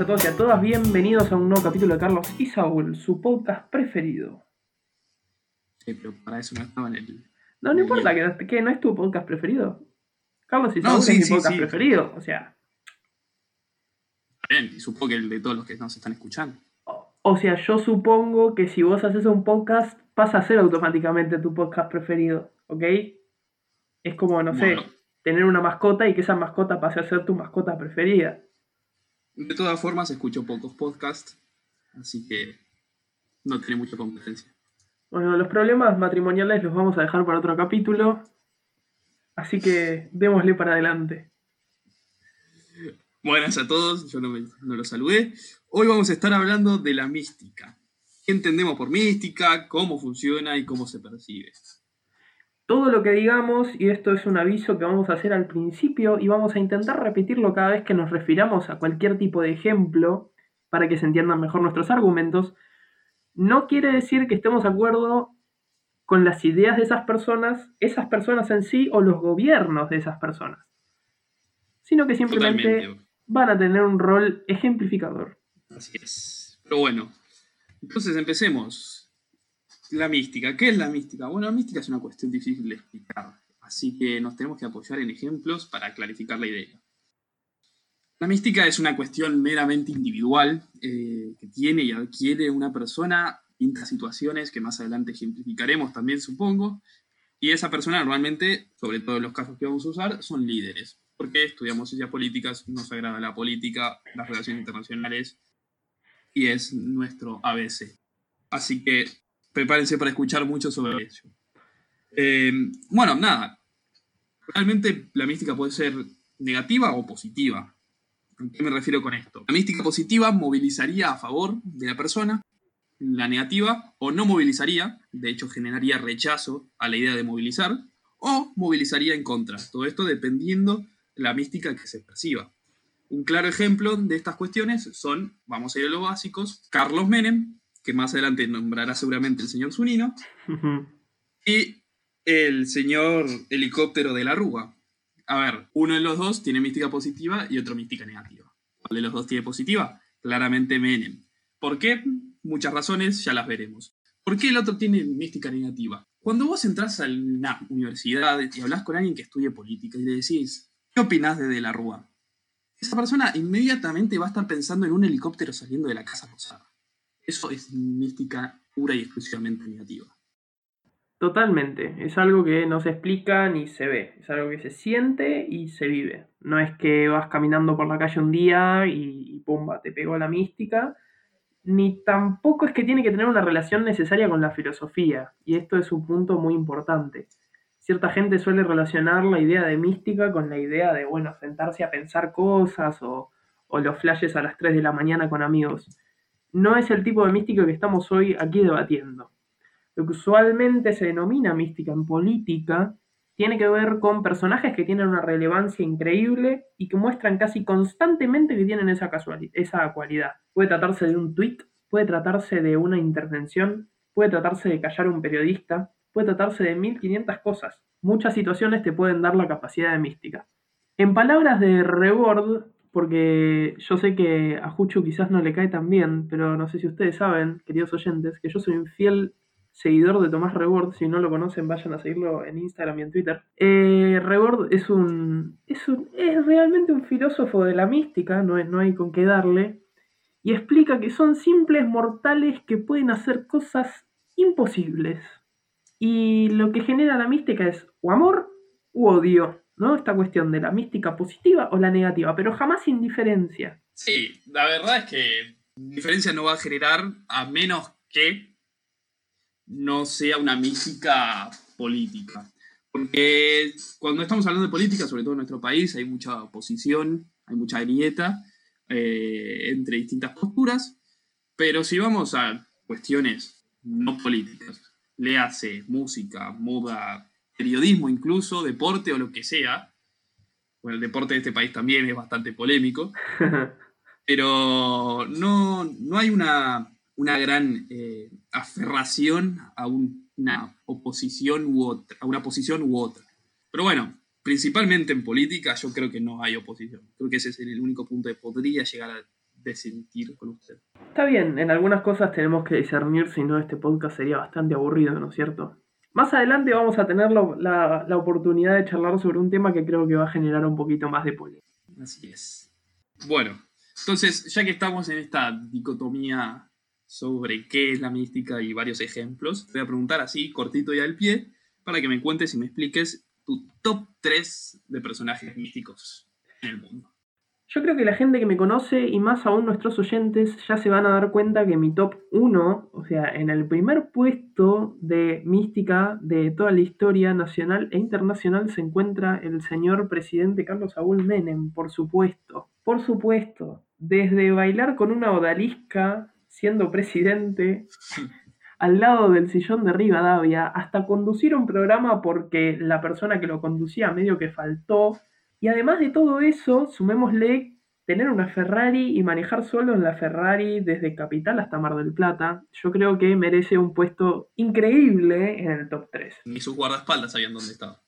a todos y a todas, bienvenidos a un nuevo capítulo de Carlos y Saúl, su podcast preferido. Sí, pero para eso no estaba en el. No, no importa que no, que no es tu podcast preferido. Carlos y No, Saúl sí, es mi sí, podcast sí. preferido, o sea, Bien, y supongo que el de todos los que nos están escuchando. o, o sea, yo supongo que si vos haces un podcast pasa a ser automáticamente tu podcast preferido, ¿ok? Es como, no sé, tener una mascota y que esa mascota pase a ser tu mascota preferida. De todas formas, escucho pocos podcasts, así que no tiene mucha competencia. Bueno, los problemas matrimoniales los vamos a dejar para otro capítulo, así que démosle para adelante. Buenas a todos, yo no, me, no los saludé. Hoy vamos a estar hablando de la mística. ¿Qué entendemos por mística? ¿Cómo funciona y cómo se percibe? Todo lo que digamos, y esto es un aviso que vamos a hacer al principio, y vamos a intentar repetirlo cada vez que nos refiramos a cualquier tipo de ejemplo, para que se entiendan mejor nuestros argumentos, no quiere decir que estemos de acuerdo con las ideas de esas personas, esas personas en sí o los gobiernos de esas personas, sino que simplemente Totalmente. van a tener un rol ejemplificador. Así es. Pero bueno, entonces empecemos. La mística. ¿Qué es la mística? Bueno, la mística es una cuestión difícil de explicar, así que nos tenemos que apoyar en ejemplos para clarificar la idea. La mística es una cuestión meramente individual eh, que tiene y adquiere una persona distintas situaciones que más adelante ejemplificaremos también, supongo. Y esa persona normalmente, sobre todo en los casos que vamos a usar, son líderes. Porque estudiamos ciencias políticas, nos agrada la política, las relaciones internacionales y es nuestro ABC. Así que prepárense para escuchar mucho sobre eso. Eh, bueno, nada. Realmente la mística puede ser negativa o positiva. ¿A qué me refiero con esto? La mística positiva movilizaría a favor de la persona, la negativa o no movilizaría, de hecho generaría rechazo a la idea de movilizar, o movilizaría en contra. Todo esto dependiendo la mística que se perciba. Un claro ejemplo de estas cuestiones son, vamos a ir a los básicos, Carlos Menem, que más adelante nombrará seguramente el señor Zunino, y el señor helicóptero de la Rúa. A ver, uno de los dos tiene mística positiva y otro mística negativa. ¿Cuál de los dos tiene positiva? Claramente Menem. ¿Por qué? Muchas razones, ya las veremos. ¿Por qué el otro tiene mística negativa? Cuando vos entras a una universidad y hablas con alguien que estudie política y le decís, ¿qué opinás de De la Rúa? Esa persona inmediatamente va a estar pensando en un helicóptero saliendo de la Casa Rosada. Eso es mística pura y exclusivamente negativa. Totalmente, es algo que no se explica ni se ve, es algo que se siente y se vive. No es que vas caminando por la calle un día y, pumba, te pegó la mística, ni tampoco es que tiene que tener una relación necesaria con la filosofía, y esto es un punto muy importante. Cierta gente suele relacionar la idea de mística con la idea de, bueno, sentarse a pensar cosas o, o los flashes a las 3 de la mañana con amigos. No es el tipo de mística que estamos hoy aquí debatiendo. Lo que usualmente se denomina mística en política tiene que ver con personajes que tienen una relevancia increíble y que muestran casi constantemente que tienen esa, casuali- esa cualidad. Puede tratarse de un tweet, puede tratarse de una intervención, puede tratarse de callar a un periodista, puede tratarse de 1500 cosas. Muchas situaciones te pueden dar la capacidad de mística. En palabras de Rebord, porque yo sé que a Juchu quizás no le cae tan bien, pero no sé si ustedes saben, queridos oyentes, que yo soy un fiel seguidor de Tomás Rebord. Si no lo conocen, vayan a seguirlo en Instagram y en Twitter. Eh, Rebord es un, es un. es realmente un filósofo de la mística, no, no hay con qué darle. Y explica que son simples mortales que pueden hacer cosas imposibles. Y lo que genera la mística es o amor u odio, ¿no? Esta cuestión de la mística positiva o la negativa, pero jamás indiferencia. Sí, la verdad es que diferencia no va a generar a menos que no sea una mística política. Porque cuando estamos hablando de política, sobre todo en nuestro país, hay mucha oposición, hay mucha grieta eh, entre distintas posturas, pero si vamos a cuestiones no políticas, le hace música, moda, periodismo incluso, deporte o lo que sea, bueno, el deporte de este país también es bastante polémico, pero no, no hay una, una gran eh, aferración a un- una oposición u otra, a una posición u otra. Pero bueno, principalmente en política yo creo que no hay oposición. Creo que ese es el único punto que podría llegar a de sentir con usted. Está bien, en algunas cosas tenemos que discernir, si no este podcast sería bastante aburrido, ¿no es cierto? Más adelante vamos a tener la, oportunidad de charlar sobre un tema que creo que va a generar un poquito más de polémica. Así es. Bueno, entonces, ya que estamos en esta dicotomía sobre qué es la mística y varios ejemplos, te voy a preguntar así, cortito y al pie, para que me cuentes y me expliques tu top 3 de personajes místicos en el mundo. Yo creo que la gente que me conoce y más aún nuestros oyentes ya se van a dar cuenta que mi top 1, o sea, en el primer puesto de mística de toda la historia nacional e internacional se encuentra el señor presidente Carlos Saúl Menem, por supuesto. Por supuesto, desde bailar con una odalisca siendo presidente al lado del sillón de Rivadavia, hasta conducir un programa porque la persona que lo conducía medio que faltó. Y además de todo eso, sumémosle tener una Ferrari y manejar solo en la Ferrari desde Capital hasta Mar del Plata. Yo creo que merece un puesto increíble en el top 3. Ni sus guardaespaldas sabían dónde estaba.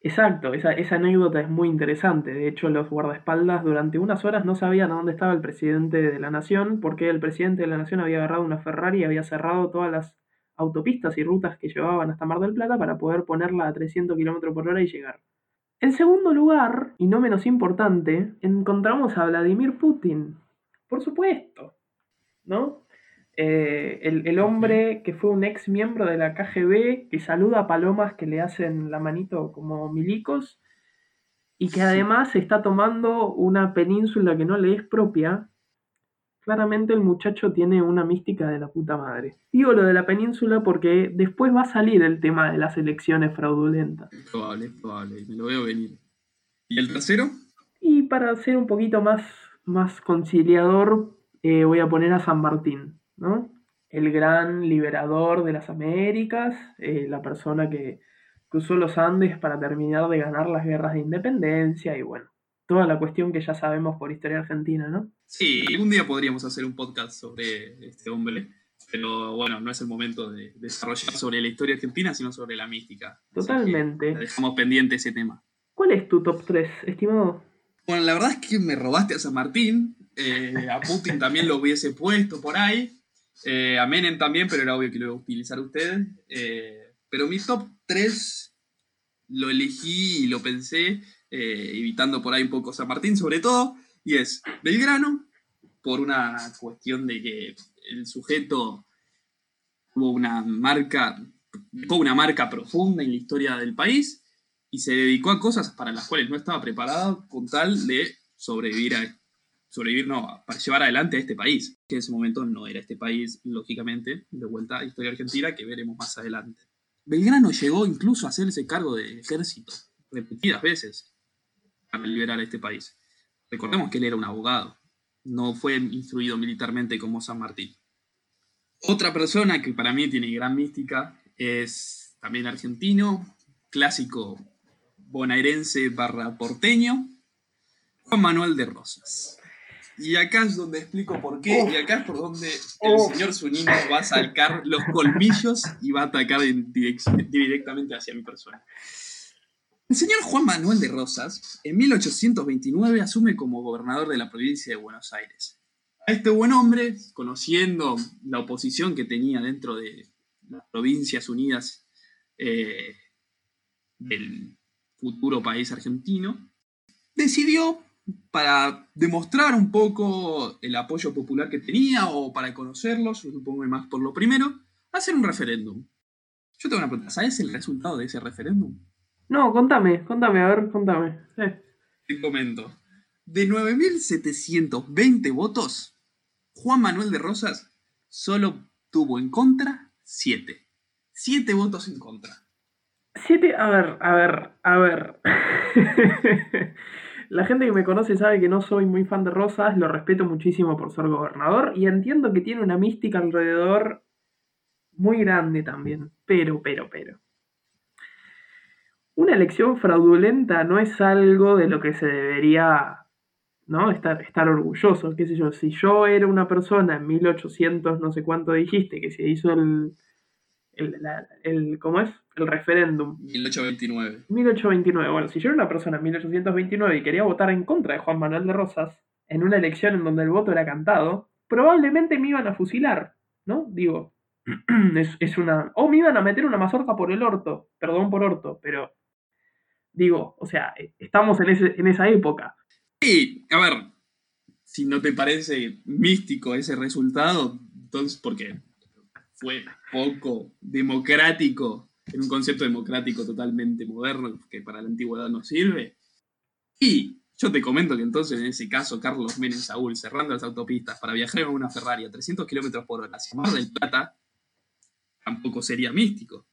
Exacto, esa, esa, anécdota es muy interesante. De hecho, los guardaespaldas durante unas horas no sabían a dónde estaba el presidente de la nación, porque el presidente de la nación había agarrado una Ferrari y había cerrado todas las autopistas y rutas que llevaban hasta Mar del Plata para poder ponerla a 300 km por hora y llegar. En segundo lugar, y no menos importante, encontramos a Vladimir Putin. Por supuesto, ¿no? Eh, el, hombre que fue un ex miembro de la KGB, que saluda a palomas que le hacen la manito como milicos, y que además está tomando una península que no le es propia. Claramente el muchacho tiene una mística de la puta madre. Digo lo de la península porque después va a salir el tema de las elecciones fraudulentas. Probable, probable, me lo veo venir. ¿Y el tercero? Y para ser un poquito más, más conciliador, eh, voy a poner a San Martín. ¿no? El gran liberador de las Américas, eh, la persona que cruzó los Andes para terminar de ganar las guerras de independencia y bueno, toda la cuestión que ya sabemos por historia argentina, ¿no? Sí, algún día podríamos hacer un podcast sobre este hombre, pero bueno, no es el momento de desarrollar sobre la historia argentina, sino sobre la mística. Totalmente. Dejamos pendiente ese tema. ¿Cuál es tu top 3, estimado? Bueno, la verdad es que me robaste a San Martín, eh, a Putin también lo hubiese puesto por ahí, eh, a Menem también, pero era obvio que lo iba a utilizar usted. Eh, pero mi top 3 lo elegí y lo pensé, eh, evitando por ahí un poco San Martín sobre todo, y es Belgrano, por una cuestión de que el sujeto tuvo una marca, tuvo una marca profunda en la historia del país y se dedicó a cosas para las cuales no estaba preparado con tal de sobrevivir a sobrevivir, no, para llevar adelante a este país, que en ese momento no era este país, lógicamente, de vuelta a historia argentina, que veremos más adelante. Belgrano llegó incluso a hacerse cargo del ejército, repetidas veces, para liberar a este país. Recordemos que él era un abogado, no fue instruido militarmente como San Martín. Otra persona que para mí tiene gran mística es también argentino, clásico bonaerense barra porteño, Juan Manuel de Rosas. Y acá es donde explico por qué, y acá es por donde el señor Zunino va a sacar los colmillos y va a atacar directamente hacia mi persona. El señor Juan Manuel de Rosas, en 1829, asume como gobernador de la provincia de Buenos Aires. A este buen hombre, conociendo la oposición que tenía dentro de las provincias unidas eh, del futuro país argentino, decidió para demostrar un poco el apoyo popular que tenía o para conocerlos, supongo más por lo primero, hacer un referéndum. Yo tengo una pregunta, ¿sabes el resultado de ese referéndum? No, contame, contame, a ver, contame. Te comento. De 9.720 votos, Juan Manuel de Rosas solo tuvo en contra 7. 7 votos en contra. 7, a ver, a ver, a ver. La gente que me conoce sabe que no soy muy fan de Rosas, lo respeto muchísimo por ser gobernador y entiendo que tiene una mística alrededor muy grande también. Pero, pero, pero. Una elección fraudulenta no es algo de lo que se debería ¿no? Estar, estar orgulloso, qué sé yo. Si yo era una persona en 1800, no sé cuánto dijiste, que se hizo el, el, ¿cómo es? El referéndum. 1829. 1829. Bueno, si yo era una persona en 1829 y quería votar en contra de Juan Manuel de Rosas, en una elección en donde el voto era cantado, probablemente me iban a fusilar, ¿no? Digo, es, una... O me iban a meter una mazorca por el orto, perdón por orto, pero digo, o sea, estamos en, ese, en esa época. Sí, a ver, si no te parece místico ese resultado, entonces, porque fue poco democrático, en un concepto democrático totalmente moderno que para la antigüedad no sirve. Y yo te comento que entonces en ese caso Carlos Menem Saúl cerrando las autopistas para viajar en una Ferrari a 300 km por hora hacia Mar del Plata tampoco sería místico.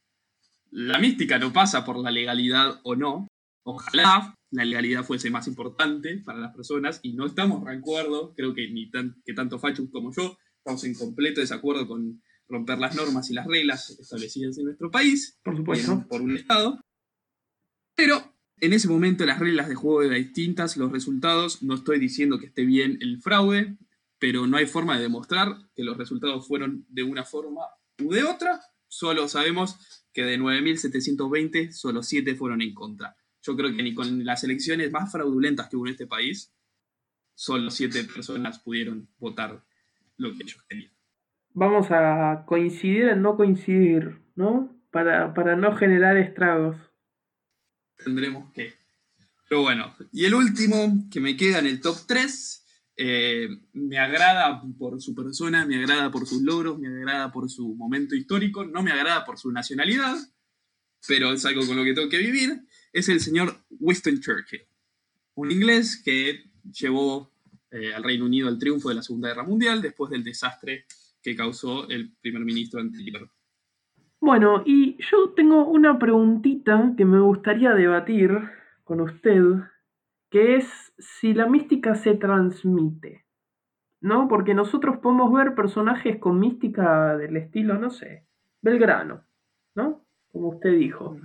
La mística no pasa por la legalidad o no. Ojalá la legalidad fuese más importante para las personas y no estamos de acuerdo, creo que ni tan, que tanto Fachu como yo estamos en completo desacuerdo con romper las normas y las reglas establecidas en nuestro país, por supuesto, por un Estado. Pero en ese momento las reglas de juego eran distintas, los resultados, no estoy diciendo que esté bien el fraude, pero no hay forma de demostrar que los resultados fueron de una forma u de otra, solo sabemos que de 9.720, solo 7 fueron en contra. Yo creo que ni con las elecciones más fraudulentas que hubo en este país, solo 7 personas pudieron votar lo que ellos querían vamos a coincidir en no coincidir, ¿no? Para, no generar estragos. Tendremos que. Pero bueno, y el último que me queda en el top 3, eh, me agrada por su persona, me agrada por sus logros, me agrada por su momento histórico, no me agrada por su nacionalidad, pero es algo con lo que tengo que vivir, es el señor Winston Churchill, un inglés que llevó eh, al Reino Unido al triunfo de la Segunda Guerra Mundial después del desastre que causó el primer ministro anterior. Bueno, y yo tengo una preguntita que me gustaría debatir con usted, que es si la mística se transmite, ¿no? Porque nosotros podemos ver personajes con mística del estilo, no sé, Belgrano, ¿no? Como usted dijo.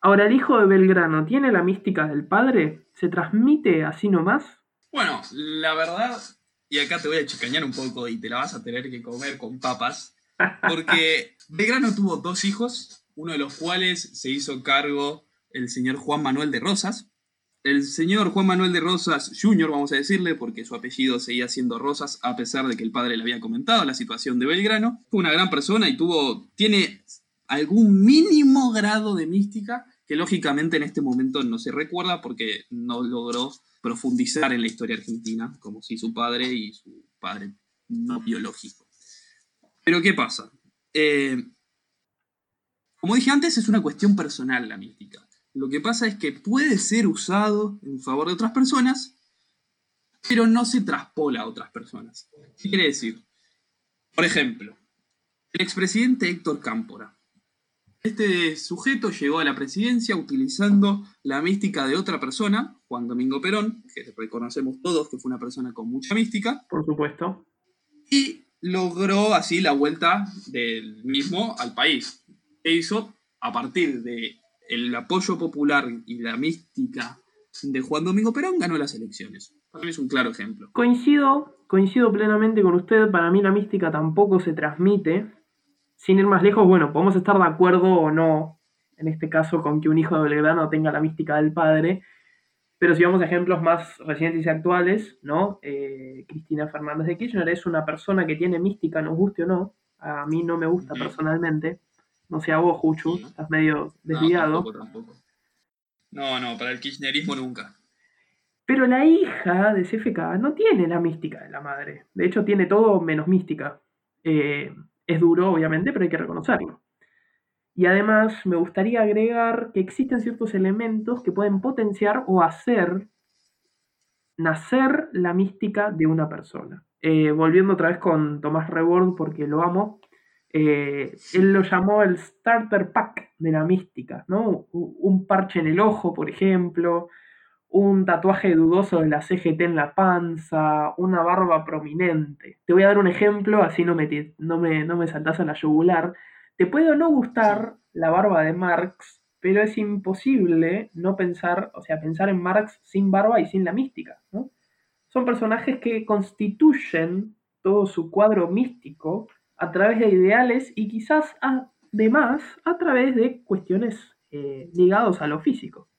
Ahora, ¿el hijo de Belgrano tiene la mística del padre? ¿Se transmite así nomás? Bueno, la verdad y acá te voy a chicañar un poco y te la vas a tener que comer con papas, porque Belgrano tuvo dos hijos, uno de los cuales se hizo cargo el señor Juan Manuel de Rosas. El señor Juan Manuel de Rosas Jr., vamos a decirle, porque su apellido seguía siendo Rosas, a pesar de que el padre le había comentado la situación de Belgrano. Fue una gran persona y tuvo, tiene algún mínimo grado de mística que lógicamente en este momento no se recuerda porque no logró profundizar en la historia argentina, como si su padre y su padre no biológico. Pero ¿qué pasa? Eh, como dije antes, es una cuestión personal la mística. Lo que pasa es que puede ser usado en favor de otras personas, pero no se traspola a otras personas. ¿Qué quiere decir? Por ejemplo, el expresidente Héctor Cámpora este sujeto llegó a la presidencia utilizando la mística de otra persona, Juan Domingo Perón, que reconocemos todos que fue una persona con mucha mística. Por supuesto. Y logró así la vuelta del mismo al país. E hizo, a partir del apoyo popular y la mística de Juan Domingo Perón, ganó las elecciones. Para mí es un claro ejemplo. Coincido, coincido plenamente con usted. Para mí la mística tampoco se transmite sin ir más lejos, bueno, podemos estar de acuerdo o no, en este caso, con que un hijo de Belgrano tenga la mística del padre, pero si vamos a ejemplos más recientes y actuales, ¿no? Eh, Cristina Fernández de Kirchner es una persona que tiene mística, nos guste o no. A mí no me gusta personalmente. No sé a vos, Juchu, estás medio desviado. No, tampoco, No, no, para el kirchnerismo nunca. Pero la hija de CFK no tiene la mística de la madre. De hecho, tiene todo menos mística. Eh, es duro, obviamente, pero hay que reconocerlo. Y además me gustaría agregar que existen ciertos elementos que pueden potenciar o hacer nacer la mística de una persona. Eh, volviendo otra vez con Tomás Rebord, porque lo amo, eh, él lo llamó el starter pack de la mística, ¿no? Un parche en el ojo, por ejemplo, un tatuaje dudoso de la CGT en la panza, una barba prominente. Te voy a dar un ejemplo, así no me, no me, no me saltas a la yugular. Te puede o no gustar la barba de Marx, pero es imposible no pensar, o sea, pensar en Marx sin barba y sin la mística, ¿no? Son personajes que constituyen todo su cuadro místico a través de ideales y quizás además a través de cuestiones eh, ligadas a lo físico.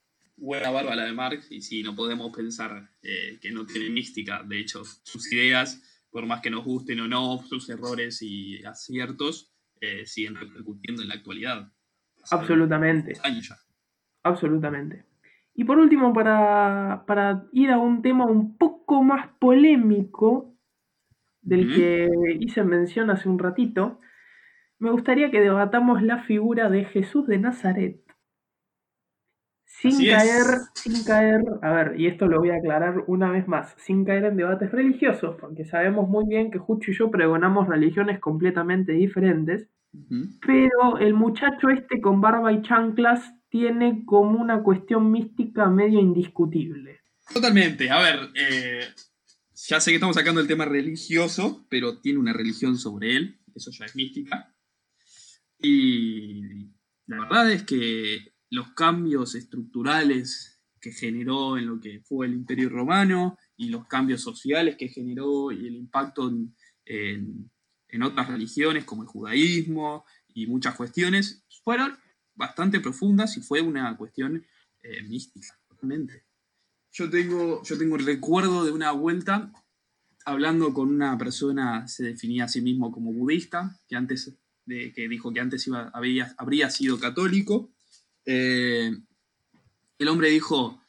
Buena barba la de Marx, y sí, no podemos pensar eh, que no tiene mística. De hecho, sus ideas, por más que nos gusten o no, sus errores y aciertos, eh, siguen repercutiendo en la actualidad. Absolutamente. Absolutamente. Y por último, para, ir a un tema un poco más polémico del que hice mención hace un ratito, me gustaría que debatamos la figura de Jesús de Nazaret. Sin caer, sin caer, a ver, y esto lo voy a aclarar una vez más, sin caer en debates religiosos, porque sabemos muy bien que Jucho y yo pregonamos religiones completamente diferentes, pero el muchacho este con barba y chanclas tiene como una cuestión mística medio indiscutible. Totalmente, a ver, eh, ya sé que estamos sacando el tema religioso, pero tiene una religión sobre él, eso ya es mística. Y la verdad es que los cambios estructurales que generó en lo que fue el Imperio Romano y los cambios sociales que generó y el impacto en, otras religiones como el judaísmo y muchas cuestiones fueron bastante profundas y fue una cuestión eh, mística, totalmente. Yo tengo, yo tengo el recuerdo de una vuelta hablando con una persona, se definía a sí mismo como budista, que antes de, que dijo que antes iba, había, habría sido católico, eh, el hombre dijo,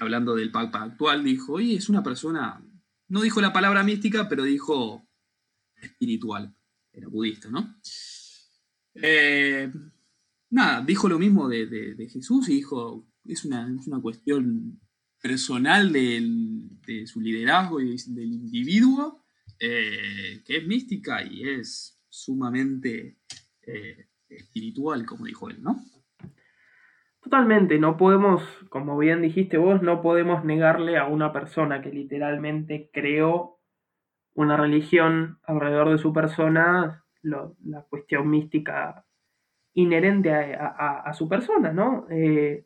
hablando del Papa actual, dijo, oye, es una persona, no dijo la palabra mística, pero dijo espiritual, era budista, ¿no? Eh, nada, dijo lo mismo de, Jesús y dijo, es una, cuestión personal de su liderazgo y del individuo, eh, que es mística y es sumamente espiritual, como dijo él, ¿no? Totalmente, no podemos, como bien dijiste vos, no podemos negarle a una persona que literalmente creó una religión alrededor de su persona la cuestión mística inherente a, su persona, ¿no? Eh,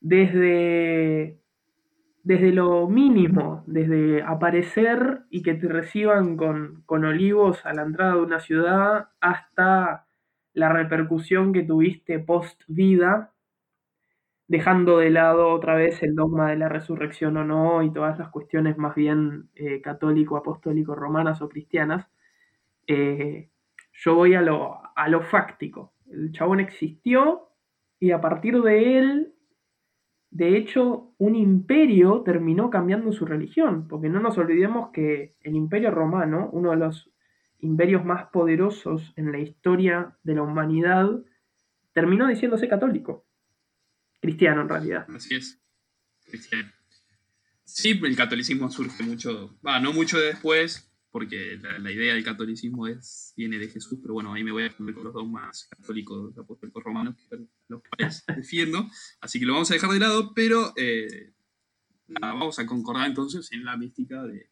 desde, desde lo mínimo, desde aparecer y que te reciban con, con olivos a la entrada de una ciudad hasta la repercusión que tuviste post vida, dejando de lado otra vez el dogma de la resurrección o no y todas las cuestiones más bien eh, católico, apostólico, romanas o cristianas, eh, yo voy a lo, a lo fáctico. El chabón existió y a partir de él, de hecho, un imperio terminó cambiando su religión, porque no nos olvidemos que el imperio romano, uno de los imperios más poderosos en la historia de la humanidad, terminó diciéndose católico. Cristiano, en realidad. Así es. Cristiano. Sí, el catolicismo surge mucho, va, no mucho después, porque la, idea del catolicismo es, viene de Jesús, pero bueno, ahí me voy a poner con los dogmas católicos, apostólicos romanos, que los cuales defiendo, así que lo vamos a dejar de lado, pero eh, vamos a concordar entonces en la mística de,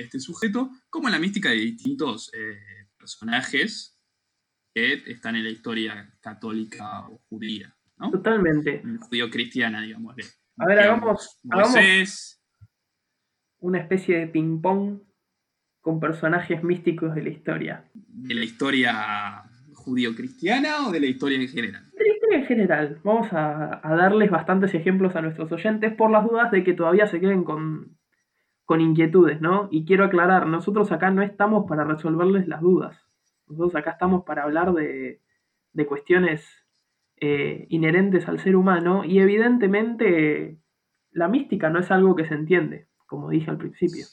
este sujeto, como en la mística de distintos eh, personajes que están en la historia católica o judía. ¿no? Totalmente. Judío-cristiana, digamos. A ver, hagamos, una especie de ping-pong con personajes místicos de la historia. ¿De la historia judío-cristiana o de la historia en general? De la historia en general. Vamos a darles bastantes ejemplos a nuestros oyentes por las dudas de que todavía se queden con, con inquietudes, ¿no? Y quiero aclarar, nosotros acá no estamos para resolverles las dudas. Nosotros acá estamos para hablar de, cuestiones eh, inherentes al ser humano y evidentemente la mística no es algo que se entiende, como dije al principio.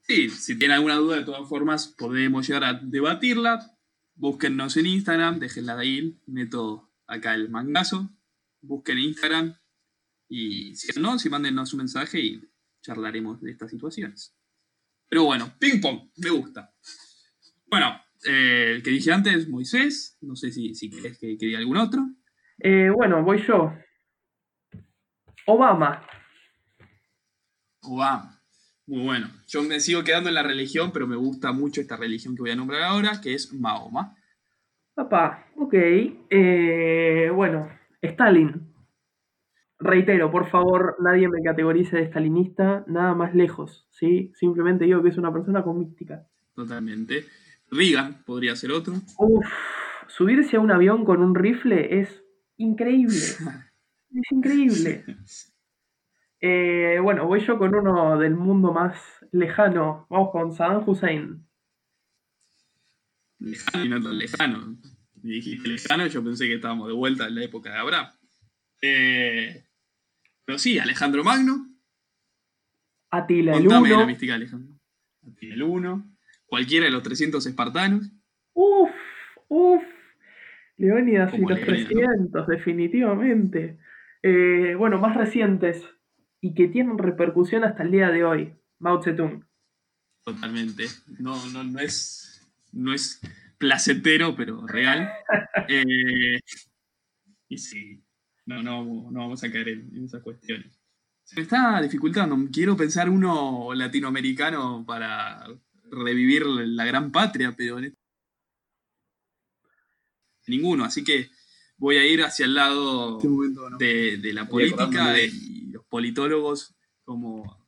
Sí, si tienen alguna duda, de todas formas, podemos llegar a debatirla. Búsquennos en Instagram, déjenla de ahí, meto acá el mangazo, busquen Instagram y si no, si mándenos un mensaje y charlaremos de estas situaciones. Pero bueno, ping pong, me gusta. Bueno, eh, el que dije antes, Moisés, no sé si, si querés que, diga algún otro. Eh, bueno, voy yo. Obama. Obama. Muy bueno. Yo me sigo quedando en la religión, pero me gusta mucho esta religión que voy a nombrar ahora, que es Mahoma. Papá, ok. Eh, bueno, Stalin. Reitero, por favor, nadie me categorice de stalinista, nada más lejos, ¿sí? Simplemente digo que es una persona con mística. Totalmente. Reagan podría ser otro. Uf, subirse a un avión con un rifle es increíble. Es increíble. Eh, bueno, voy yo con uno del mundo más lejano. Vamos con Saddam Hussein. Lejano y no tan lejano. Dijiste lejano, yo pensé que estábamos de vuelta en la época de Abraham. Eh, pero sí, Alejandro Magno. Atila el Contame de la Uno. mística Alejandro. Atila el 1. Cualquiera de los 300 espartanos. Uf, uf. Leónidas y los Leónidas, 300, definitivamente. Eh, bueno, más recientes y que tienen repercusión hasta el día de hoy. Mao Zedong. Totalmente. No, no, no es. No es placentero, pero real. Eh, y sí. No, no, no vamos a caer en, en esas cuestiones. Se me está dificultando. Quiero pensar uno latinoamericano para revivir la gran patria, pero en este- ninguno. Así que voy a ir hacia el lado de, de la política de- y los politólogos como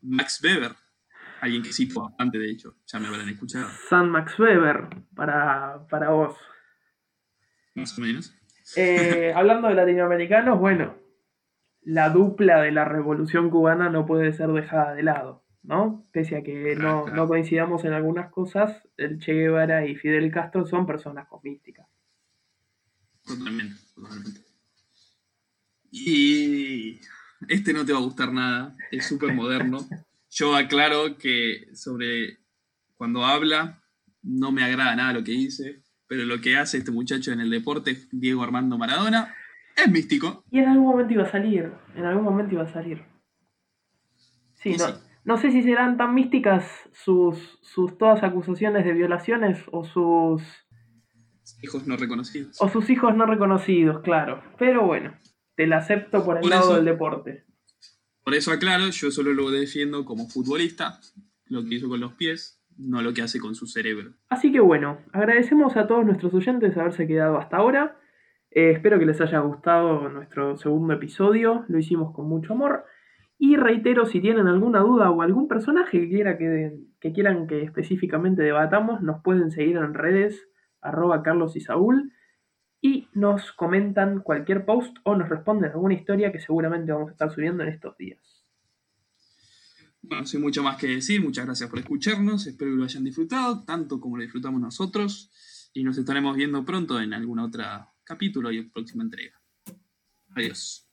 Max Weber, alguien que cito bastante, de hecho, ya me habrán escuchado, San Max Weber, para, para vos. más o menos. Eh, hablando de latinoamericanos, bueno, la dupla de la revolución cubana no puede ser dejada de lado, ¿no? Pese a que no, no coincidamos en algunas cosas, el Che Guevara y Fidel Castro son personas con mística. Totalmente, totalmente. Y este no te va a gustar nada, es súper moderno. Yo aclaro que sobre cuando habla no me agrada nada lo que dice, pero lo que hace este muchacho en el deporte, Diego Armando Maradona, es místico. Y en algún momento iba a salir, en algún momento iba a salir. Sí, no, sí. no sé si serán tan místicas sus, sus todas acusaciones de violaciones o sus, Hijos no reconocidos. o sus hijos no reconocidos, claro. Pero bueno, te la acepto por el Por lado eso- del deporte. Por eso aclaro, yo solo lo defiendo como futbolista, lo que hizo con los pies, no lo que hace con su cerebro. Así que bueno, agradecemos a todos nuestros oyentes haberse quedado hasta ahora. Eh, espero que les haya gustado nuestro segundo episodio, lo hicimos con mucho amor. Y reitero, si tienen alguna duda o algún personaje que, quiera que, que quieran que específicamente debatamos, nos pueden seguir en redes, arroba Carlos y Saúl, y nos comentan cualquier post o nos responden alguna historia que seguramente vamos a estar subiendo en estos días. Bueno, sin mucho más que decir, muchas gracias por escucharnos, espero que lo hayan disfrutado, tanto como lo disfrutamos nosotros, y nos estaremos viendo pronto en algún otro capítulo y próxima entrega. Adiós.